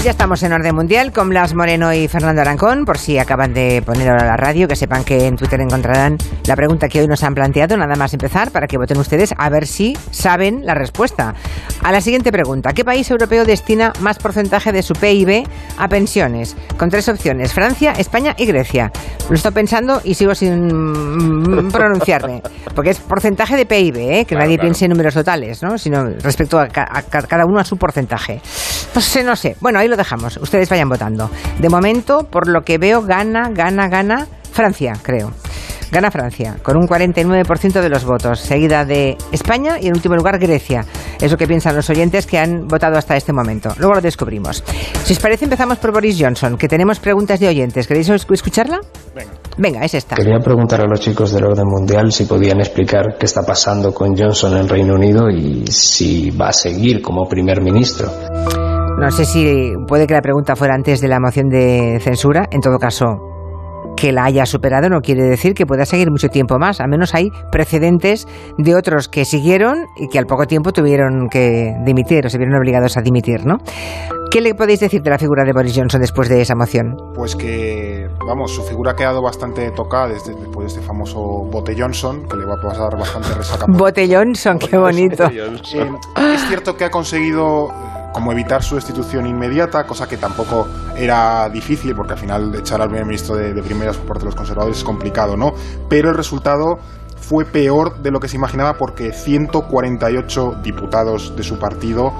Pues ya estamos en orden mundial con Blas Moreno y Fernando Arancón. Por si acaban de poner ahora la radio, que sepan que en Twitter encontrarán la pregunta que hoy nos han planteado. Nada más empezar para que voten ustedes a ver si saben la respuesta. A la siguiente pregunta: ¿Qué país europeo destina más porcentaje de su PIB a pensiones? Con tres opciones: Francia, España y Grecia. Lo estoy pensando y sigo sin mm, pronunciarme, porque es porcentaje de PIB, ¿eh? que Claro, nadie claro. piense en números totales, ¿no? sino respecto a, ca- a ca- cada uno a su porcentaje. No sé, no sé. Bueno, ahí lo dejamos. Ustedes vayan votando. De momento, por lo que veo, gana, gana, gana Francia, creo. Gana Francia, con un 49% de los votos, seguida de España y en último lugar Grecia. Es lo que piensan los oyentes que han votado hasta este momento. Luego lo descubrimos. Si os parece, empezamos por Boris Johnson, que tenemos preguntas de oyentes. ¿Queréis esc- escucharla? Venga. Venga, es esta. Quería preguntar a los chicos del orden mundial si podían explicar qué está pasando con Johnson en Reino Unido y si va a seguir como primer ministro. No sé si puede que la pregunta fuera antes de la moción de censura. En todo caso, que la haya superado no quiere decir que pueda seguir mucho tiempo más. Al menos hay precedentes de otros que siguieron y que al poco tiempo tuvieron que dimitir o se vieron obligados a dimitir, ¿no? ¿Qué le podéis decir de la figura de Boris Johnson después de esa moción? Pues que, vamos, su figura ha quedado bastante tocada desde, después de este famoso Bote Johnson, que le va a pasar bastante resaca. Bote Johnson, qué bonito. Eh, es cierto que ha conseguido como evitar su destitución inmediata, cosa que tampoco era difícil, porque al final echar al primer ministro de, primeras por parte de los conservadores es complicado, ¿no? Pero el resultado fue peor de lo que se imaginaba porque 148 diputados de su partido,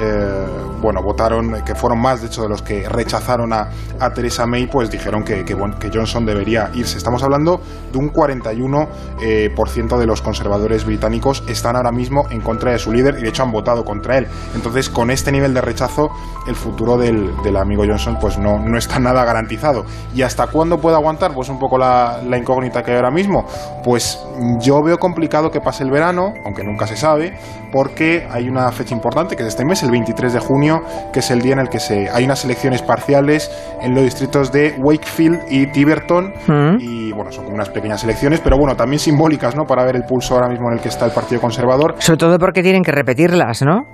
eh, bueno, votaron, que fueron más de hecho de los que rechazaron a, a Theresa May, pues dijeron que, que, que Johnson debería irse. Estamos hablando de un 41% eh, por ciento de los conservadores británicos están ahora mismo en contra de su líder y de hecho han votado contra él. Entonces, con este nivel de rechazo, el futuro del, del amigo Johnson pues no, no está nada garantizado. ¿Y hasta cuándo puede aguantar? Pues un poco la, la incógnita que hay ahora mismo. Pues yo veo complicado que pase el verano, aunque nunca se sabe, porque hay una fecha importante que es este mes, el 23 de junio, que es el día en el que se, hay unas elecciones parciales en los distritos de Wakefield y Tiverton. Mm. Y bueno, son como unas pequeñas elecciones, pero bueno, también simbólicas, ¿no? Para ver el pulso ahora mismo en el que está el Partido Conservador. Sobre todo porque tienen que repetirlas, ¿no?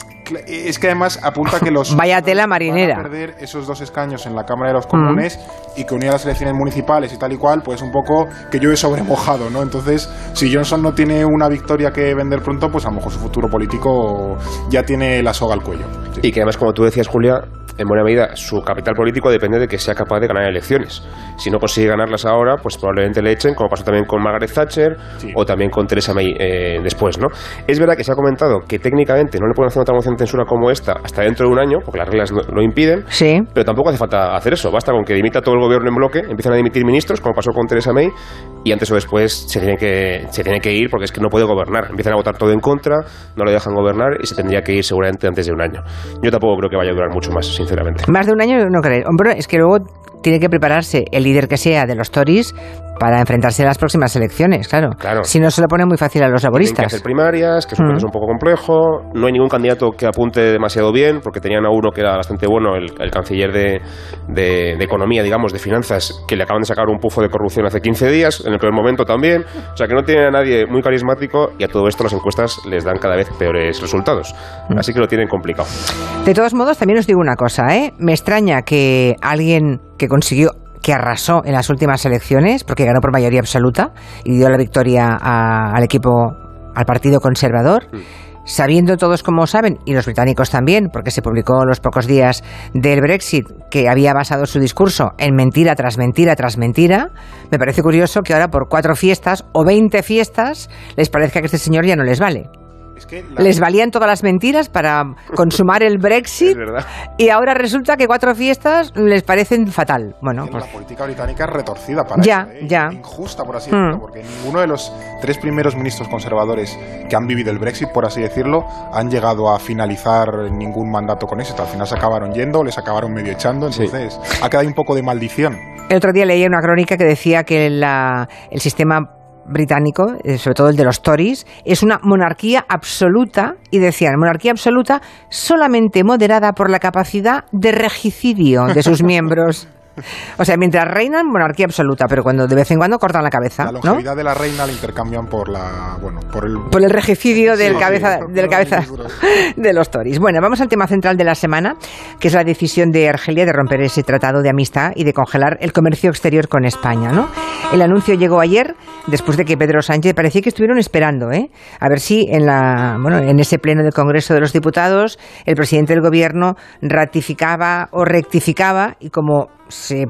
Es que además apunta que los Vaya tela marinera. van a perder esos dos escaños en la Cámara de los Comunes y que unir a las elecciones municipales y tal y cual, pues un poco que llueve sobre mojado, ¿no? Entonces, si Johnson no tiene una victoria que vender pronto, pues a lo mejor su futuro político ya tiene la soga al cuello. Y que además, como tú decías, Julia, en buena medida su capital político depende de que sea capaz de ganar elecciones. Si no consigue ganarlas ahora, pues probablemente le echen, como pasó también con Margaret Thatcher Sí. o también con Theresa May eh, después, ¿no? Es verdad que se ha comentado que técnicamente no le pueden hacer otra moción de censura como esta hasta dentro de un año, porque las reglas no- lo impiden, Sí. pero tampoco hace falta hacer eso. Basta con que dimita todo el gobierno en bloque, empiezan a dimitir ministros, como pasó con Theresa May, y antes o después se tiene que, se tiene que ir porque es que no puede gobernar. Empiezan a votar todo en contra, no le dejan gobernar y se tendría que ir seguramente antes de un año. Yo tampoco creo que vaya a durar mucho más, sinceramente. Más de un año no creo. Hombre, es que luego tiene que prepararse el líder que sea de los Tories para enfrentarse a las próximas elecciones, claro. Claro. Si no se lo pone muy fácil a los Tienen que laboristas. hacer primarias, que es un Mm. un poco complejo. No hay ningún candidato que apunte demasiado bien, porque tenían a uno que era bastante bueno, el, el canciller de, de- de Economía, digamos, de Finanzas, que le acaban de sacar un pufo de corrupción hace 15 días, en el peor momento también. O sea, que no tienen a nadie muy carismático y a todo esto las encuestas les dan cada vez peores resultados. Mm. Así que lo tienen complicado. De todos modos, también os digo una cosa, ¿eh? Me extraña que alguien que consiguió que arrasó en las últimas elecciones, porque ganó por mayoría absoluta y dio la victoria a- al equipo, al Partido Conservador, sabiendo todos como saben, y los británicos también, porque se publicó a los pocos días del Brexit, que había basado su discurso en mentira tras mentira tras mentira, me parece curioso que ahora por cuatro fiestas o veinte fiestas les parezca que este señor ya no les vale. Es que la- Les valían todas las mentiras para consumar el Brexit y ahora resulta que cuatro fiestas les parecen fatal. Bueno, pues la política británica es retorcida para Ya, eso, ¿eh? ya. injusta por así Hmm. decirlo, porque ninguno de los tres primeros ministros conservadores que han vivido el Brexit, por así decirlo, han llegado a finalizar ningún mandato con éxito. Al final se acabaron yendo, les acabaron medio echando, Sí. entonces ha quedado ahí un poco de maldición. el otro día leí una crónica que decía que la- el sistema británico, eh, sobre todo el de los Tories, es una monarquía absoluta y decían, monarquía absoluta solamente moderada por la capacidad de regicidio de sus miembros. O sea, mientras reinan, monarquía absoluta, pero cuando de vez en cuando cortan la cabeza. La ¿no? longevidad de la reina la intercambian por la. Bueno, por el. Por el regicidio del Sí, cabeza, sí, del cabeza de los Tories. Bueno, vamos al tema central de la semana, que es la decisión de Argelia de romper ese tratado de amistad y de congelar el comercio exterior con España, ¿no? El anuncio llegó ayer, después de que Pedro Sánchez parecía que estuvieron esperando, ¿eh? A ver si en la, bueno, en ese pleno del Congreso de los Diputados el presidente del Gobierno ratificaba o rectificaba y como se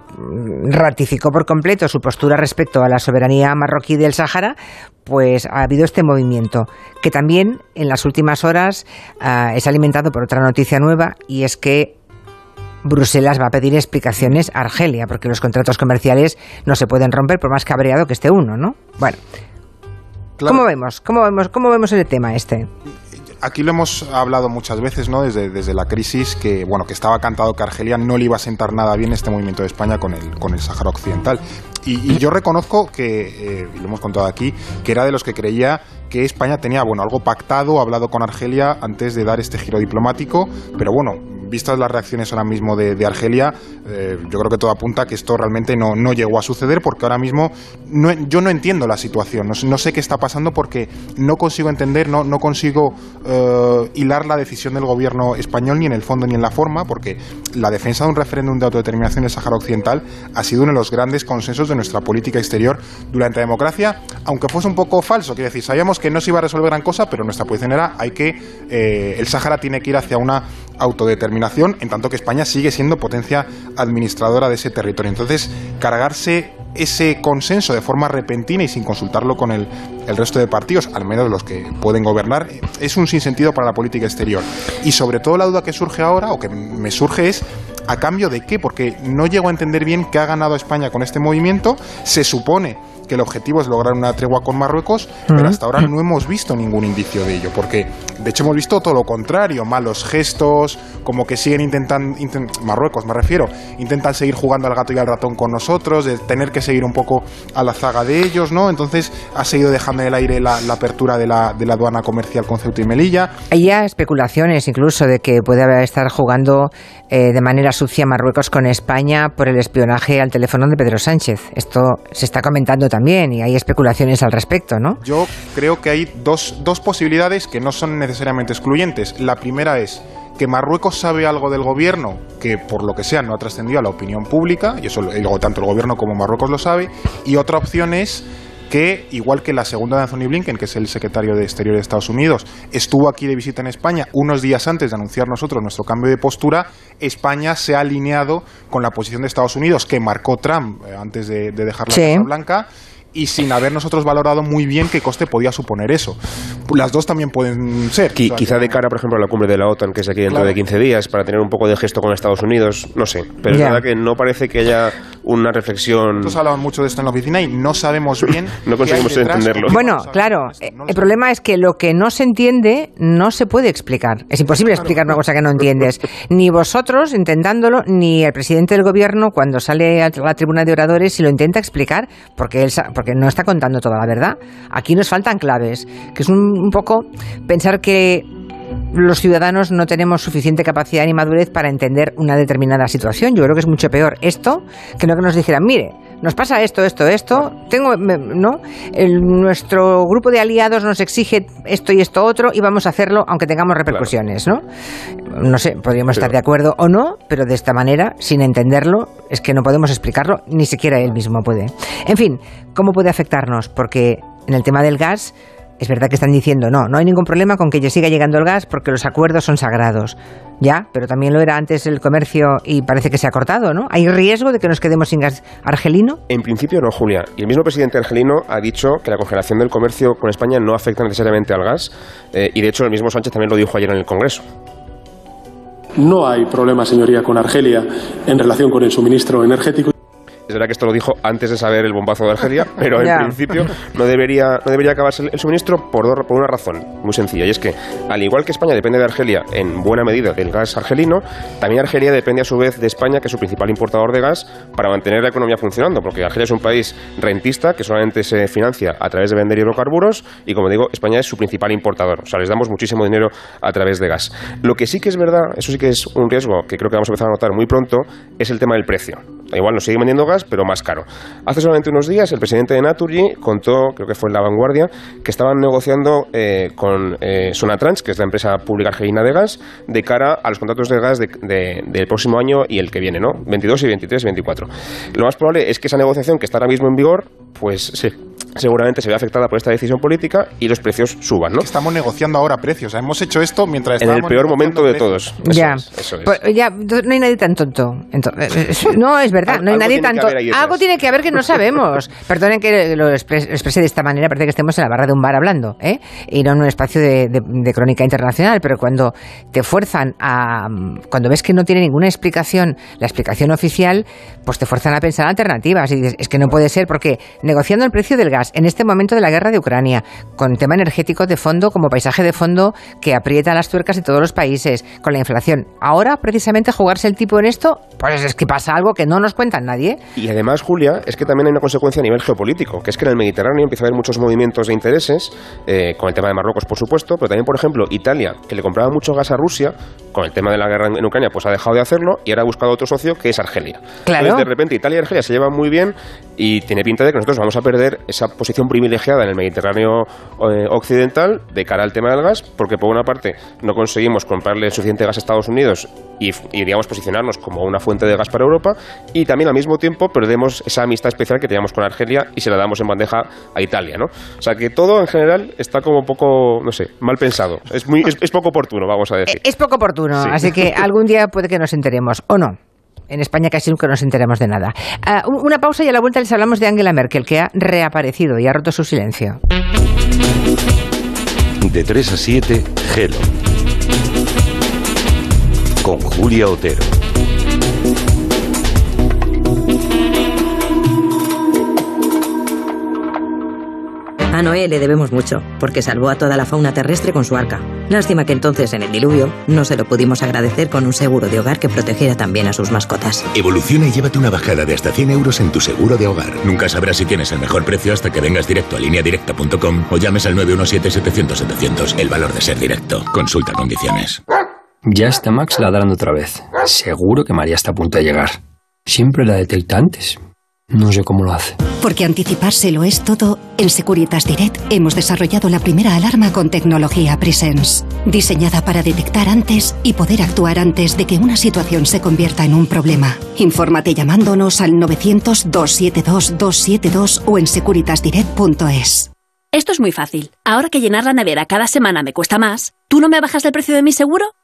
ratificó por completo su postura respecto a la soberanía marroquí del Sáhara, pues ha habido este movimiento, que también en las últimas horas ah, es alimentado por otra noticia nueva y es que Bruselas va a pedir explicaciones a Argelia, porque los contratos comerciales no se pueden romper por más cabreado que esté uno, ¿no? Bueno, Claro. ¿cómo vemos? ¿Cómo vemos? ¿Cómo vemos el tema este? Aquí lo hemos hablado muchas veces, ¿no? Desde, desde la crisis, que bueno, que estaba cantado que Argelia no le iba a sentar nada bien este movimiento de España con el, con el Sáhara Occidental. Y, y yo reconozco que, eh, y lo hemos contado aquí, que era de los que creía que España tenía, bueno, algo pactado, hablado con Argelia antes de dar este giro diplomático, pero bueno, vistas las reacciones ahora mismo de, Argelia, eh, yo creo que todo apunta a que esto realmente no, no llegó a suceder porque ahora mismo no- yo no entiendo la situación, no, no sé qué está pasando porque no consigo entender, no, no consigo eh, hilar la decisión del gobierno español ni en el fondo ni en la forma, porque la defensa de un referéndum de autodeterminación del Sáhara Occidental ha sido uno de los grandes consensos de nuestra política exterior durante la democracia, aunque fuese un poco falso, quiero decir, sabíamos que no se iba a resolver gran cosa, pero nuestra posición era hay que eh, el Sáhara tiene que ir hacia una autodeterminación, en tanto que España sigue siendo potencia administradora de ese territorio. Entonces, cargarse ese consenso de forma repentina y sin consultarlo con el, el resto de partidos, al menos los que pueden gobernar, es un sinsentido para la política exterior. Y sobre todo la duda que surge ahora, o que me surge, es a cambio de qué, porque no llego a entender bien qué ha ganado España con este movimiento. Se supone que el objetivo es lograr una tregua con Marruecos, pero hasta ahora no hemos visto ningún indicio de ello, porque de hecho hemos visto todo lo contrario, malos gestos, como que siguen intentando, Marruecos me refiero, intentan seguir jugando al gato y al ratón con nosotros, de tener que seguir un poco a la zaga de ellos, ¿no? Entonces ha seguido dejando en el aire la, la apertura de la, de la aduana comercial con Ceuta y Melilla. Hay ya especulaciones incluso de que puede haber- estar jugando eh, de manera sucia Marruecos con España por el espionaje al teléfono de Pedro Sánchez. Esto se está comentando también y hay especulaciones al respecto, ¿no? Yo creo que hay dos, dos posibilidades que no son necesariamente excluyentes. La primera es que Marruecos sabe algo del gobierno que por lo que sea no ha trascendido a la opinión pública, y eso luego tanto el gobierno como Marruecos lo sabe, y otra opción es que, igual que la segunda de Anthony Blinken, que es el secretario de Exterior de Estados Unidos, estuvo aquí de visita en España unos días antes de anunciar nosotros nuestro cambio de postura, España se ha alineado con la posición de Estados Unidos que marcó Trump eh, antes de, de dejar la Sí. Casa Blanca y sin haber nosotros valorado muy bien qué coste podía suponer eso. Las dos también pueden ser. Qui- O sea, quizá de cara, por ejemplo, a la cumbre de la OTAN, que es aquí dentro Claro. de 15 días, para tener un poco de gesto con Estados Unidos, no sé. Pero es verdad que no parece que haya una reflexión. Nosotros hablamos mucho de esto en la oficina y no sabemos bien. No qué conseguimos entenderlo. Bueno, claro, eh, esto, no lo el problema es que lo que no se entiende no se puede explicar. Es imposible explicar una cosa que no entiendes. Ni vosotros intentándolo, ni el presidente del gobierno cuando sale a la tribuna de oradores y lo intenta explicar, porque él sa- porque no está contando toda la verdad. Aquí nos faltan claves, que es un, un poco pensar que los ciudadanos no tenemos suficiente capacidad ni madurez para entender una determinada situación. Yo creo que es mucho peor esto que no que nos dijeran, mire, nos pasa esto, esto, esto, tengo, ¿no? El- nuestro grupo de aliados nos exige esto y esto otro y vamos a hacerlo aunque tengamos repercusiones, ¿no? No sé, podríamos estar de acuerdo o no, pero de esta manera, sin entenderlo, es que no podemos explicarlo, ni siquiera él mismo puede. En fin, ¿cómo puede afectarnos? Porque en el tema del gas, es verdad que están diciendo, no, no hay ningún problema con que ya siga llegando el gas porque los acuerdos son sagrados. Ya, pero también lo era antes el comercio y parece que se ha cortado, ¿no? ¿Hay riesgo de que nos quedemos sin gas argelino? En principio no, Julia. Y el mismo presidente argelino ha dicho que la congelación del comercio con España no afecta necesariamente al gas. eh, y de hecho el mismo Sánchez también lo dijo ayer en el Congreso. No hay problema, señoría, con Argelia en relación con el suministro energético. Es verdad que esto lo dijo antes de saber el bombazo de Argelia, pero en principio no debería, no debería acabarse el, suministro por, dos- por una razón muy sencilla. Y es que, al igual que España depende de Argelia en buena medida del gas argelino, también Argelia depende a su vez de España, que es su principal importador de gas, para mantener la economía funcionando. Porque Argelia es un país rentista que solamente se financia a través de vender hidrocarburos y, como digo, España es su principal importador. O sea, les damos muchísimo dinero a través de gas. Lo que sí que es verdad, eso sí que es un riesgo que creo que vamos a empezar a notar muy pronto, es el tema del precio. igual nos siguen vendiendo gas, pero más caro. Hace solamente unos días el presidente de Naturgy contó, creo que fue en La Vanguardia, que estaban negociando eh, con eh, que es la empresa pública argelina de gas, de cara a los contratos de gas del próximo año y el que viene, ¿no? 22 y 23 y 24. Lo más probable es que esa negociación que está ahora mismo en vigor, pues se seguramente se ve afectada por esta decisión política y los precios suban, ¿no? Estamos negociando ahora precios. hemos hecho esto mientras en el peor momento de todos. ya, pues, ya, no hay nadie tan tonto. Entonces, no es verdad, no hay nadie tan tonto. Algo tiene que haber que no sabemos. Perdonen que lo exprese de esta manera, parece que estemos en la barra de un bar hablando, ¿eh? Y no en un espacio de, crónica internacional, pero cuando te fuerzan a cuando ves que no tiene ninguna explicación, la explicación oficial, pues te fuerzan a pensar alternativas y dices, es que no puede ser porque negociando el precio del gas en este momento de la guerra de Ucrania, con tema energético de fondo como paisaje de fondo que aprieta las tuercas de todos los países, con la inflación. Ahora, precisamente, jugarse el tipo en esto, pues es que pasa algo que no nos cuenta nadie. Y además, Julia, es que también hay una consecuencia a nivel geopolítico, que es que en el Mediterráneo empieza a haber muchos movimientos de intereses, eh, con el tema de Marruecos, por supuesto, pero también, por ejemplo, Italia, que le compraba mucho gas a Rusia, con el tema de la guerra en Ucrania, pues ha dejado de hacerlo y ahora ha buscado otro socio que es Argelia. Claro. Entonces, de repente, Italia y Argelia se llevan muy bien y tiene pinta de que nosotros vamos a perder esa posición privilegiada en el Mediterráneo eh, occidental de cara al tema del gas, porque por una parte no conseguimos comprarle suficiente gas a Estados Unidos y, digamos posicionarnos como una fuente de gas para Europa, y también al mismo tiempo perdemos esa amistad especial que teníamos con Argelia y se la damos en bandeja a Italia, ¿no? O sea que todo en general está como un poco, no sé, mal pensado. Es, muy, es, poco oportuno, vamos a decir. Es poco oportuno, así que algún día puede que nos enteremos, ¿o no? En España casi nunca nos enteramos de nada. Ah, una pausa y a la vuelta les hablamos de Angela Merkel, que ha reaparecido y ha roto su silencio. De 3 a 7, Gelo. Con Julia Otero. A Noé le debemos mucho, porque salvó a toda la fauna terrestre con su arca. Lástima que entonces, en el diluvio, no se lo pudimos agradecer con un seguro de hogar que protegiera también a sus mascotas. Evoluciona y llévate una bajada de hasta 100 euros en tu seguro de hogar. Nunca sabrás si tienes el mejor precio hasta que vengas directo a lineadirecta.com o llames al 917-700-700. El valor de ser directo. Consulta condiciones. Ya está Max ladrando otra vez. Seguro que María está a punto de llegar. Siempre la detecta antes. No sé cómo lo hace. Porque anticipárselo es todo, en Securitas Direct hemos desarrollado la primera alarma con tecnología Presence, diseñada para detectar antes y poder actuar antes de que una situación se convierta en un problema. Infórmate llamándonos al 900-272-272 o en securitasdirect.es. Esto es muy fácil. Ahora que llenar la nevera cada semana me cuesta más, ¿tú no me bajas el precio de mi seguro?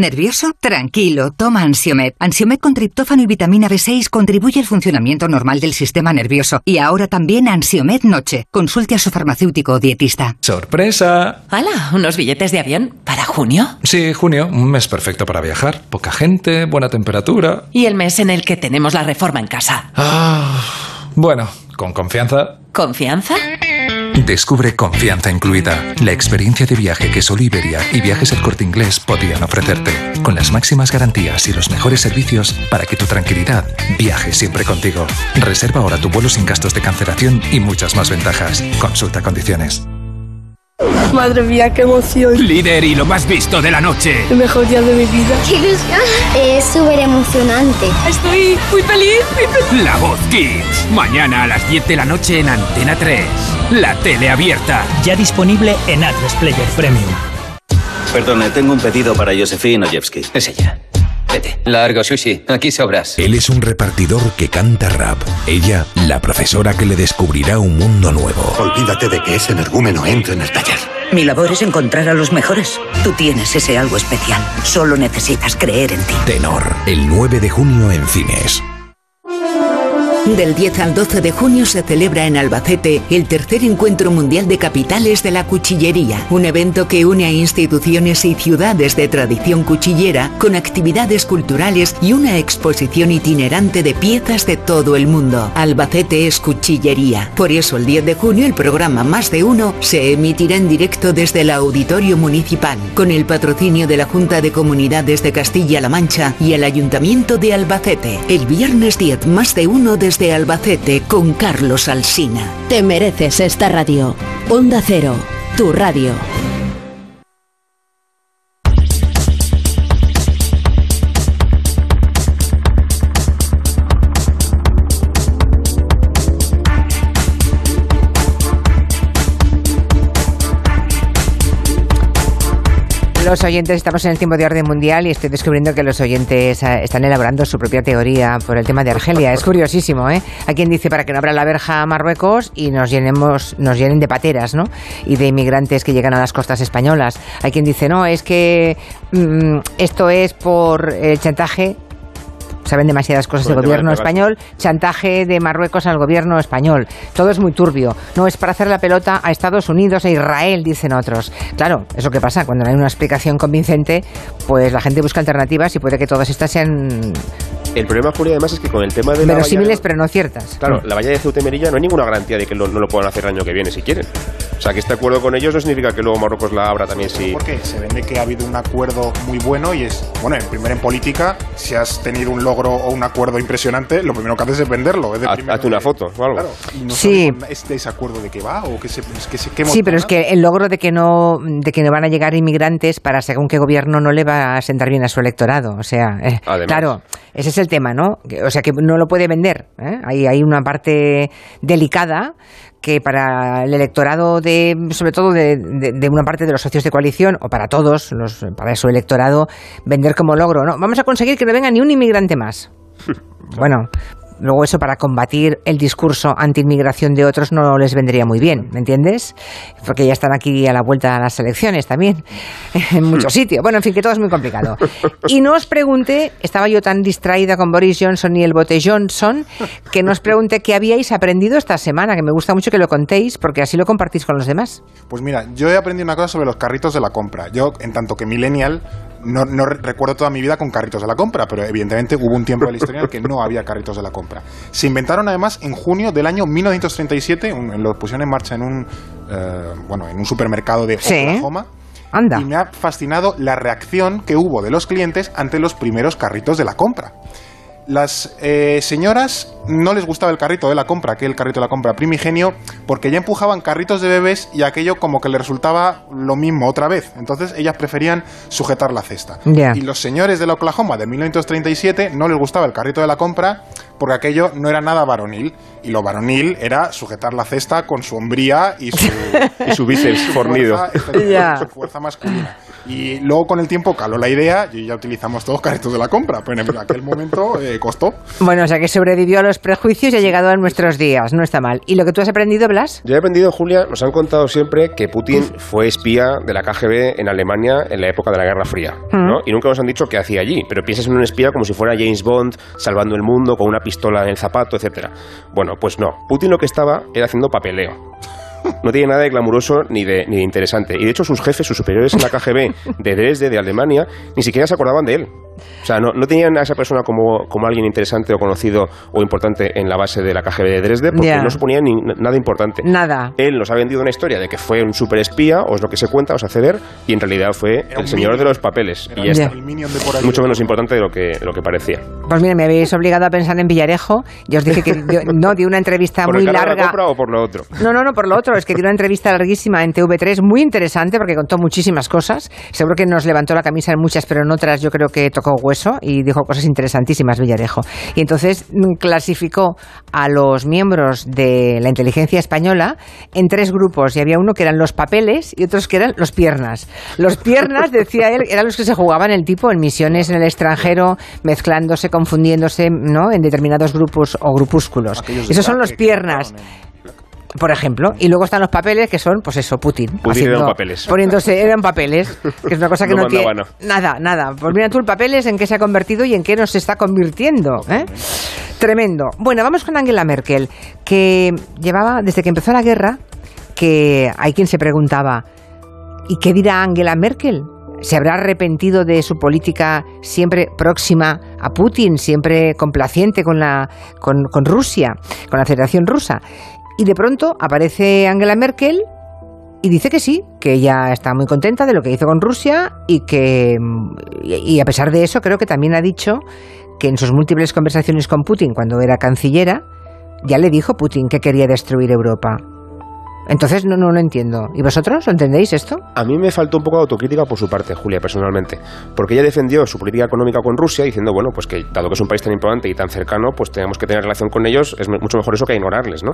¿Nervioso? Tranquilo, toma Ansiomet. Ansiomet con triptófano y vitamina B6 contribuye al funcionamiento normal del sistema nervioso. Y ahora también Ansiomet Noche. Consulte a su farmacéutico o dietista. ¡Sorpresa! ¡Hala! ¿Unos billetes de avión? ¿Para junio? Sí, junio. Un mes perfecto para viajar. Poca gente, buena temperatura. ¿Y el mes en el que tenemos la reforma en casa? Ah, bueno, con confianza. ¿Confianza? Descubre Confianza Incluida, la experiencia de viaje que solo Iberia y Viajes El Corte Inglés podían ofrecerte, con las máximas garantías y los mejores servicios para que tu tranquilidad viaje siempre contigo. Reserva ahora tu vuelo sin gastos de cancelación y muchas más ventajas. Consulta condiciones. Madre mía, qué emoción. Líder y lo más visto de la noche. El mejor día de mi vida. ¡Qué ilusión! Es súper emocionante. Estoy muy feliz, muy feliz. La Voz Kids. Mañana a las 10 de la noche en Antena 3. La tele abierta. Ya disponible en Atlas Player Premium. Perdone, tengo un pedido para Josephine Ojewski. Es ella. Vete. Largo, Sushi. Aquí sobras. Él es un repartidor que canta rap. Ella, la profesora que le descubrirá un mundo nuevo. Olvídate de que ese energúmeno entre en el taller. Mi labor es encontrar a los mejores. Tú tienes ese algo especial. Solo necesitas creer en ti. Tenor, el 9 de junio en cines. Del 10 al 12 de junio se celebra en Albacete el tercer encuentro mundial de capitales de la cuchillería, un evento que une a instituciones y ciudades de tradición cuchillera con actividades culturales y una exposición itinerante de piezas de todo el mundo. Albacete es cuchillería. Por eso el 10 de junio el programa Más de Uno se emitirá en directo desde el Auditorio Municipal, con el patrocinio de la Junta de Comunidades de Castilla-La Mancha y el Ayuntamiento de Albacete. El viernes 10 Más de Uno desde Albacete con Carlos Alsina. Te mereces esta radio. Onda Cero, tu radio. Los oyentes, estamos en el tiempo de orden mundial y estoy descubriendo que los oyentes eh, están elaborando su propia teoría por el tema de Argelia. Es curiosísimo, ¿eh? Hay quien dice para que no abra la verja a Marruecos y nos llenemos, nos llenen de pateras, ¿no? Y de inmigrantes que llegan a las costas españolas. Hay quien dice, no, es que mm, esto es por el chantaje saben demasiadas cosas del gobierno español, chantaje de Marruecos al gobierno español. Todo es muy turbio. No es para hacer la pelota a Estados Unidos, a Israel, dicen otros. Claro, eso que pasa, cuando no hay una explicación convincente, pues la gente busca alternativas y puede que todas estas sean el problema, Julia, además es que con el tema de Verosímiles, pero no ciertas. Claro, la valla de Ceuta y Melilla no hay ninguna garantía de que no lo puedan hacer el año que viene si quieren. O sea, que este acuerdo con ellos no significa que luego Marruecos la abra también si... Porque se vende que ha habido un acuerdo muy bueno y es, bueno, en primero en política, si has tenido un logro o un acuerdo impresionante, lo primero que haces es venderlo. Es Hazte una foto o algo. Claro, y no sí. ¿Este ese acuerdo de qué va o qué se, que se Sí, pero es que el logro de que no de que no van a llegar inmigrantes para según qué gobierno no le va a sentar bien a su electorado. O sea, eh, claro, ese es el tema, ¿no? o sea que no lo puede vender. ¿eh? Hay, hay una parte delicada que para el electorado de, sobre todo de, de, una parte de los socios de coalición, o para todos, los, para su electorado, vender como logro, ¿no? Vamos a conseguir que no venga ni un inmigrante más. Bueno, Luego eso para combatir el discurso anti-inmigración de otros no les vendría muy bien, ¿me entiendes? Porque ya están aquí a la vuelta a las elecciones también, en muchos sitios. Bueno, en fin, que todo es muy complicado. Y no os pregunte, estaba yo tan distraída con Boris Johnson y el bote Johnson, que no os pregunte qué habíais aprendido esta semana, que me gusta mucho que lo contéis, porque así lo compartís con los demás. Pues mira, yo he aprendido una cosa sobre los carritos de la compra. Yo, en tanto que millennial, no, no, recuerdo toda mi vida con carritos de la compra, pero evidentemente hubo un tiempo de la historia en el que no había carritos de la compra. Se inventaron además en junio del año 1937, lo pusieron en marcha en un, eh, bueno, en un supermercado de Oklahoma. Anda. Y me ha fascinado la reacción que hubo de los clientes ante los primeros carritos de la compra las eh, señoras no les gustaba el carrito de la compra, que el carrito de la compra primigenio, porque ya empujaban carritos de bebés y aquello como que le resultaba lo mismo otra vez. Entonces ellas preferían sujetar la cesta. Y los señores de la Oklahoma de 1937 no les gustaba el carrito de la compra porque aquello no era nada varonil. Y lo varonil era sujetar la cesta con su hombría y su, y su bíceps fornido. su fuerza masculina. Y luego con el tiempo caló la idea y ya utilizamos todos carritos de la compra, pero en aquel momento eh, costó. Bueno, o sea que sobrevivió a los prejuicios y ha llegado a nuestros días, no está mal. ¿Y lo que tú has aprendido, Blas? Yo he aprendido, Julia, nos han contado siempre que Putin fue espía de la KGB en Alemania en la época de la Guerra Fría, ¿no? Y nunca nos han dicho qué hacía allí, pero piensas en un espía como si fuera James Bond salvando el mundo con una pistola en el zapato, etcétera. Bueno, pues no. Putin lo que estaba era haciendo papeleo no tiene nada de glamuroso ni de, ni de interesante. Y de hecho sus jefes, sus superiores en la KGB de Dresde, de Alemania, ni siquiera se acordaban de él. O sea, no, no, tenían a esa persona como, como, alguien interesante o conocido o importante en la base de la KGB de Dresde porque no suponía ni, nada importante. Nada. Él nos ha vendido una historia de que fue un superespía, o es lo que se cuenta, o se hace ver, y en realidad fue el señor de los papeles. y ya está. Mucho menos importante de lo que, lo que parecía. Pues mira, me habéis obligado a pensar en Villarejo. y os dije que no, di una entrevista ¿Por muy el larga. De la compra o por lo otro? No, no, no, por lo otro. Es que di una entrevista larguísima en TV3, muy interesante porque contó muchísimas cosas. Seguro que nos levantó la camisa en muchas, pero en otras yo creo que tocó hueso y dijo cosas interesantísimas Villarejo. Y entonces mm, clasificó a los miembros de la inteligencia española en tres grupos y había uno que eran los papeles y otros que eran los piernas. Los piernas, decía él, eran los que se jugaban el tipo en misiones en el extranjero, mezclándose, confundiéndose ¿no? en determinados grupos o grupúsculos. Esos son los piernas por ejemplo. Y luego están los papeles, que son, pues eso, Putin. Putin haciendo- eran papeles. Poniéndose, eran papeles, que es una cosa que No no, tiene. Nada, nada. Pues mira tú el papeles en qué se ha convertido y en qué nos está convirtiendo. ¿eh? Tremendo. Bueno, vamos con Angela Merkel, que llevaba, desde que empezó la guerra, que hay quien se preguntaba, ¿y qué dirá Angela Merkel? ¿Se habrá arrepentido de su política siempre próxima a Putin, siempre complaciente con, la, con, con Rusia, con la Federación Rusa? Y de pronto aparece Angela Merkel y dice que sí, que ella está muy contenta de lo que hizo con Rusia y que, y a pesar de eso, creo que también ha dicho que en sus múltiples conversaciones con Putin cuando era cancillera, ya le dijo Putin que quería destruir Europa. Entonces no, no lo entiendo. ¿Y vosotros? ¿Lo entendéis esto? A mí me faltó un poco de autocrítica por su parte, Julia, personalmente. Porque ella defendió su política económica con Rusia diciendo, bueno, pues que dado que es un país tan importante y tan cercano, pues tenemos que tener relación con ellos, es mucho mejor eso que ignorarles, ¿no?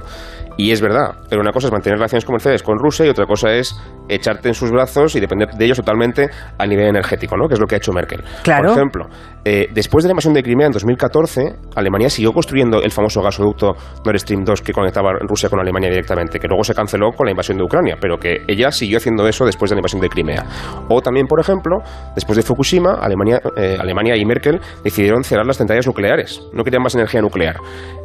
Y es verdad, pero una cosa es mantener relaciones comerciales con Rusia y otra cosa es echarte en sus brazos y depender de ellos totalmente a nivel energético, ¿no? Que es lo que ha hecho Merkel. Claro. Por ejemplo, eh, después de la invasión de Crimea en 2014, Alemania siguió construyendo el famoso gasoducto Nord Stream 2 que conectaba Rusia con Alemania directamente, que luego se canceló con la invasión de Ucrania, pero que ella siguió haciendo eso después de la invasión de Crimea. O también, por ejemplo, después de Fukushima, Alemania, eh, Alemania y Merkel decidieron cerrar las centrales nucleares, no querían más energía nuclear.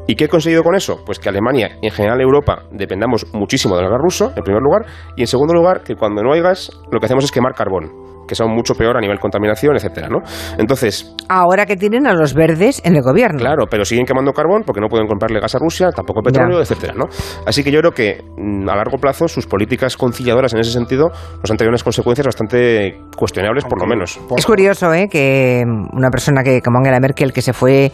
¿Y qué he conseguido con eso? Pues que Alemania y en general Europa dependamos muchísimo del gas ruso, en primer lugar, y en segundo lugar, que cuando no hay gas, lo que hacemos es quemar carbón que son mucho peor a nivel contaminación, etcétera, ¿no? Entonces, Ahora que tienen a los verdes en el gobierno. Claro, pero siguen quemando carbón porque no pueden comprarle gas a Rusia, tampoco petróleo, Ya. etcétera, ¿no? Así que yo creo que mm, a largo plazo sus políticas conciliadoras en ese sentido nos han traído unas consecuencias bastante cuestionables, por lo menos. Es curioso, ¿eh? Que una persona que, como Angela Merkel, que se fue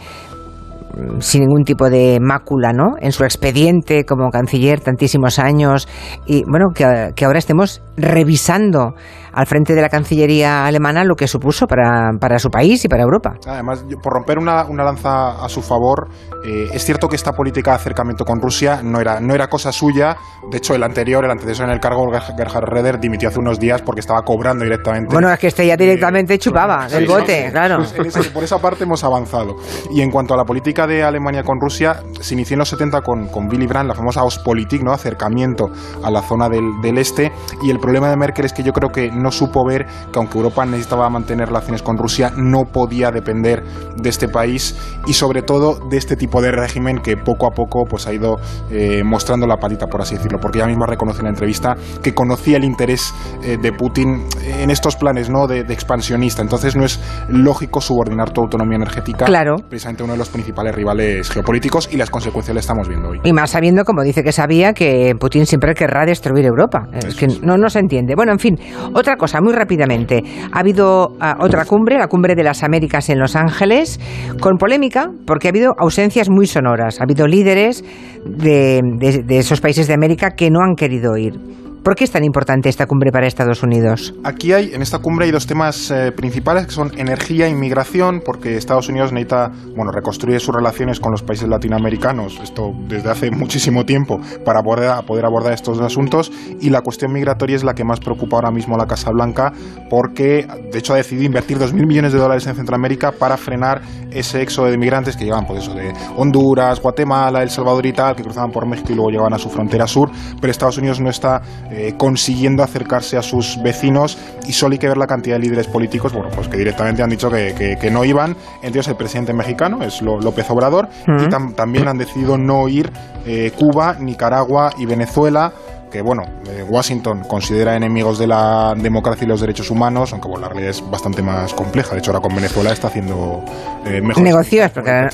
mm, sin ningún tipo de mácula, ¿no? En su expediente como canciller tantísimos años y bueno, que, que ahora estemos revisando al frente de la Cancillería alemana lo que supuso para, para su país y para Europa. Además, por romper una, una lanza a su favor, eh, es cierto que esta política de acercamiento con Rusia no era, no era cosa suya. De hecho, el anterior, el antecesor en el cargo, Gerhard Reder, dimitió hace unos días porque estaba cobrando directamente. Bueno, es que este ya directamente chupaba del Sí, bote, sí. claro. Pues ese- por esa parte hemos avanzado. Y en cuanto a la política de Alemania con Rusia, se inició en los 70 con, con Willy Brandt, la famosa Ostpolitik, ¿no? acercamiento a la zona del, del este. Y el problema de Merkel es que yo creo que no supo ver que aunque Europa necesitaba mantener relaciones con Rusia, no podía depender de este país y sobre todo de este tipo de régimen que poco a poco pues, ha ido eh, mostrando la palita, por así decirlo. Porque ella misma reconoce en la entrevista que conocía el interés eh, de Putin en estos planes ¿no? de, de expansionista. Entonces no es lógico subordinar tu autonomía energética Claro. precisamente a uno de los principales rivales geopolíticos y las consecuencias le estamos viendo hoy. Y más sabiendo, como dice que sabía, que Putin siempre querrá destruir Europa. Es que no, no se entiende. Bueno, en fin, otra cosa, muy rápidamente. Ha habido ah, otra cumbre, la cumbre de las Américas en Los Ángeles, con polémica, porque ha habido ausencias muy sonoras. Ha habido líderes de, de- de esos países de América que no han querido ir. ¿Por qué es tan importante esta cumbre para Estados Unidos? Aquí hay, en esta cumbre hay dos temas eh, principales que son energía e inmigración, porque Estados Unidos necesita, bueno, reconstruir sus relaciones con los países latinoamericanos, esto desde hace muchísimo tiempo, para poder, abordar estos asuntos, y la cuestión migratoria es la que más preocupa ahora mismo a la Casa Blanca, porque de hecho ha decidido invertir 2.000 millones de dólares en Centroamérica para frenar ese éxodo de migrantes que llegaban, pues eso, de Honduras, Guatemala, El Salvador y tal, que cruzaban por México y luego llegaban a su frontera sur, pero Estados Unidos no está eh, consiguiendo acercarse a sus vecinos y solo hay que ver la cantidad de líderes políticos, bueno, pues que directamente han dicho que, que- que no iban, entre ellos el presidente mexicano, es López Obrador, y tam- también han decidido no ir eh, Cuba, Nicaragua y Venezuela, que bueno, eh, Washington considera enemigos de la democracia y los derechos humanos, aunque bueno, la realidad es bastante más compleja. De hecho, ahora con Venezuela está haciendo eh, mejor. Negocios, porque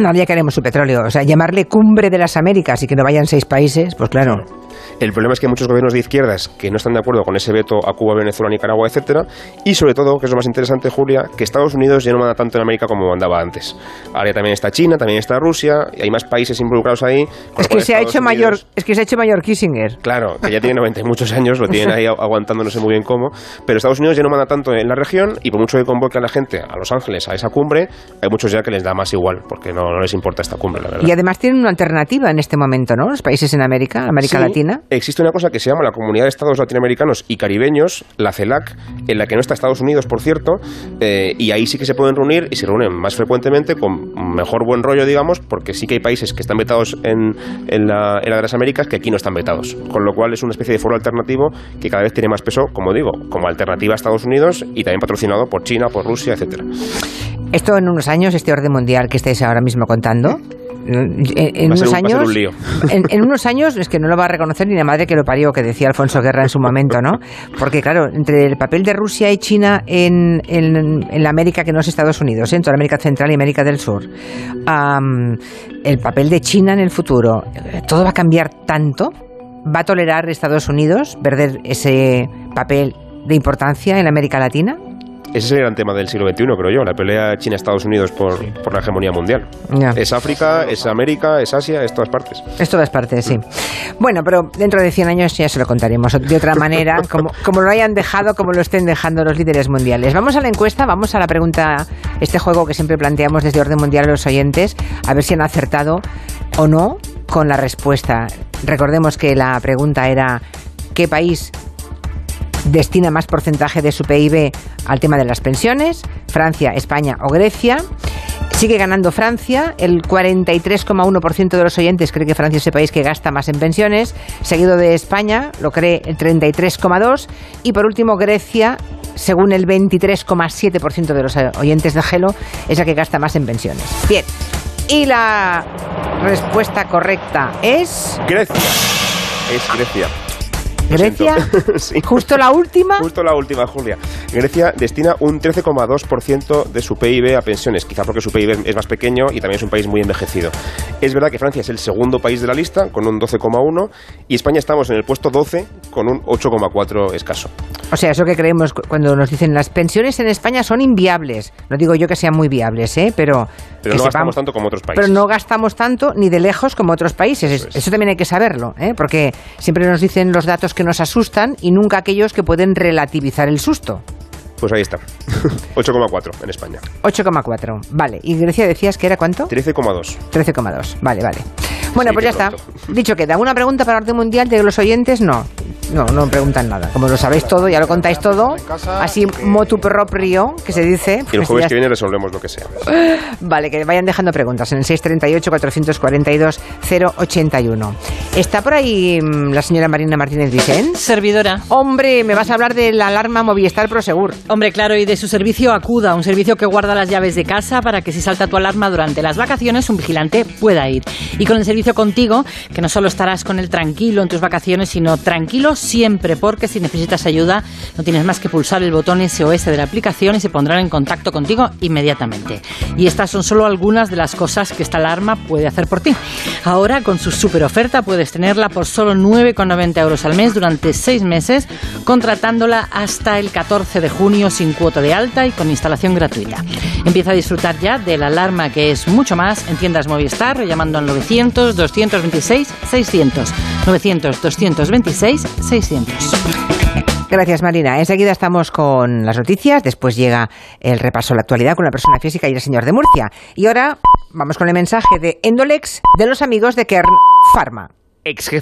nadie queremos su petróleo. O sea, llamarle cumbre de las Américas y que no vayan seis países, pues claro. El problema es que hay muchos gobiernos de izquierdas que no están de acuerdo con ese veto a Cuba, Venezuela, Nicaragua, etcétera, y sobre todo, que es lo más interesante, Julia, que Estados Unidos ya no manda tanto en América como mandaba antes. Ahora ya también está China, también está Rusia, y hay más países involucrados ahí. Es que se ha hecho mayor, es que se ha hecho mayor Kissinger. Claro, que ya tiene 90 y muchos años, lo tienen ahí aguantando no sé muy bien cómo, pero Estados Unidos ya no manda tanto en la región y por mucho que convoque a la gente a Los Ángeles a esa cumbre, hay muchos ya que les da más igual, porque no, no les importa esta cumbre, la verdad. Y además tienen una alternativa en este momento, ¿no? Los países en América, América Sí, Latina. Existe una cosa que se llama la Comunidad de Estados Latinoamericanos y Caribeños, la CELAC, en la que no está Estados Unidos, por cierto, eh, y ahí sí que se pueden reunir y se reúnen más frecuentemente con mejor buen rollo, digamos, porque sí que hay países que están vetados en, en la, en la de las Américas que aquí no están vetados. Con lo cual es una especie de foro alternativo que cada vez tiene más peso, como digo, como alternativa a Estados Unidos y también patrocinado por China, por Rusia, etcétera. Esto en unos años, este orden mundial que estáis ahora mismo contando, En, unos un- años, un lío. En, en unos años es que no lo va a reconocer ni la madre que lo parió, que decía Alfonso Guerra en su momento, ¿no? Porque claro, entre el papel de Rusia y China en, en- en la América que no es Estados Unidos, ¿eh? en toda América Central y América del Sur, el papel de China en el futuro, eh, todo va a cambiar tanto. ¿Va a tolerar Estados Unidos perder ese papel de importancia en América Latina? Ese es el gran tema del siglo XXI, creo yo, la pelea China-Estados Unidos por, por la hegemonía mundial. Ya. Es África, es América, es Asia, es todas partes. Es todas partes, sí. Bueno, pero dentro de 100 años ya se lo contaremos de otra manera, como, como lo hayan dejado, como lo estén dejando los líderes mundiales. Vamos a la encuesta, vamos a la pregunta, este juego que siempre planteamos desde Orden Mundial a los oyentes, a ver si han acertado o no con la respuesta. Recordemos que la pregunta era, ¿qué país destina más porcentaje de su PIB al tema de las pensiones, Francia, España o Grecia. Sigue ganando Francia, el 43,1% de los oyentes cree que Francia es el país que gasta más en pensiones, seguido de España, lo cree el 33,2% y por último Grecia, según el 23,7% de los oyentes de Gelo, es la que gasta más en pensiones. Bien, y la respuesta correcta es... Grecia. Es Grecia. Grecia. Sí. justo la última. Justo la última, Julia. Grecia destina un 13,2% de su PIB a pensiones, quizá porque su PIB es más pequeño y también es un país muy envejecido. Es verdad que Francia es el segundo país de la lista, con un 12,1%, y España estamos en el puesto 12, con un 8,4% escaso. O sea, eso que creemos cu- cuando nos dicen las pensiones en España son inviables. No digo yo que sean muy viables, ¿eh? pero... Pero no sepamos- gastamos tanto como otros países. Pero no gastamos tanto ni de lejos como otros países. Eso, eso también hay que saberlo, ¿eh? porque siempre nos dicen los datos que nos asustan y nunca aquellos que pueden relativizar el susto. Pues ahí está. 8,4 en España. 8,4. Vale. ¿Y Grecia decías que era cuánto? 13,2. 13,2. Vale, vale. Bueno, Sí, pues ya está. Dicho queda. ¿Una pregunta para orden mundial de los oyentes? No. No, no preguntan nada. Como lo sabéis todo, ya lo contáis todo. Así motu proprio, que se dice. Y el pues jueves que viene resolvemos lo que sea. Vale, que vayan dejando preguntas en el 638-442-081. ¿Está por ahí mm, la señora Marina Martínez Vicens? Servidora. Hombre, me vas a hablar de la alarma Movistar Prosegur. Hombre, claro, y de su servicio Acuda, un servicio que guarda las llaves de casa para que si salta tu alarma durante las vacaciones, un vigilante pueda ir. Y con el servicio contigo, que no solo estarás con él tranquilo en tus vacaciones, sino tranquilo siempre, porque si necesitas ayuda, no tienes más que pulsar el botón SOS de la aplicación y se pondrán en contacto contigo inmediatamente. Y estas son solo algunas de las cosas que esta alarma puede hacer por ti. Ahora, con su super oferta, puedes tenerla por solo 9,90 euros al mes durante seis meses, contratándola hasta el 14 de junio sin cuota de alta y con instalación gratuita. Empieza a disfrutar ya de la alarma que es mucho más en tiendas Movistar llamando al 900 226 600. 900 226 600. Gracias, Marina. Enseguida estamos con las noticias, después llega el repaso de la actualidad con la persona física y el señor de Murcia. Y ahora vamos con el mensaje de Endolex de los amigos de Kern Pharma. Ex jefe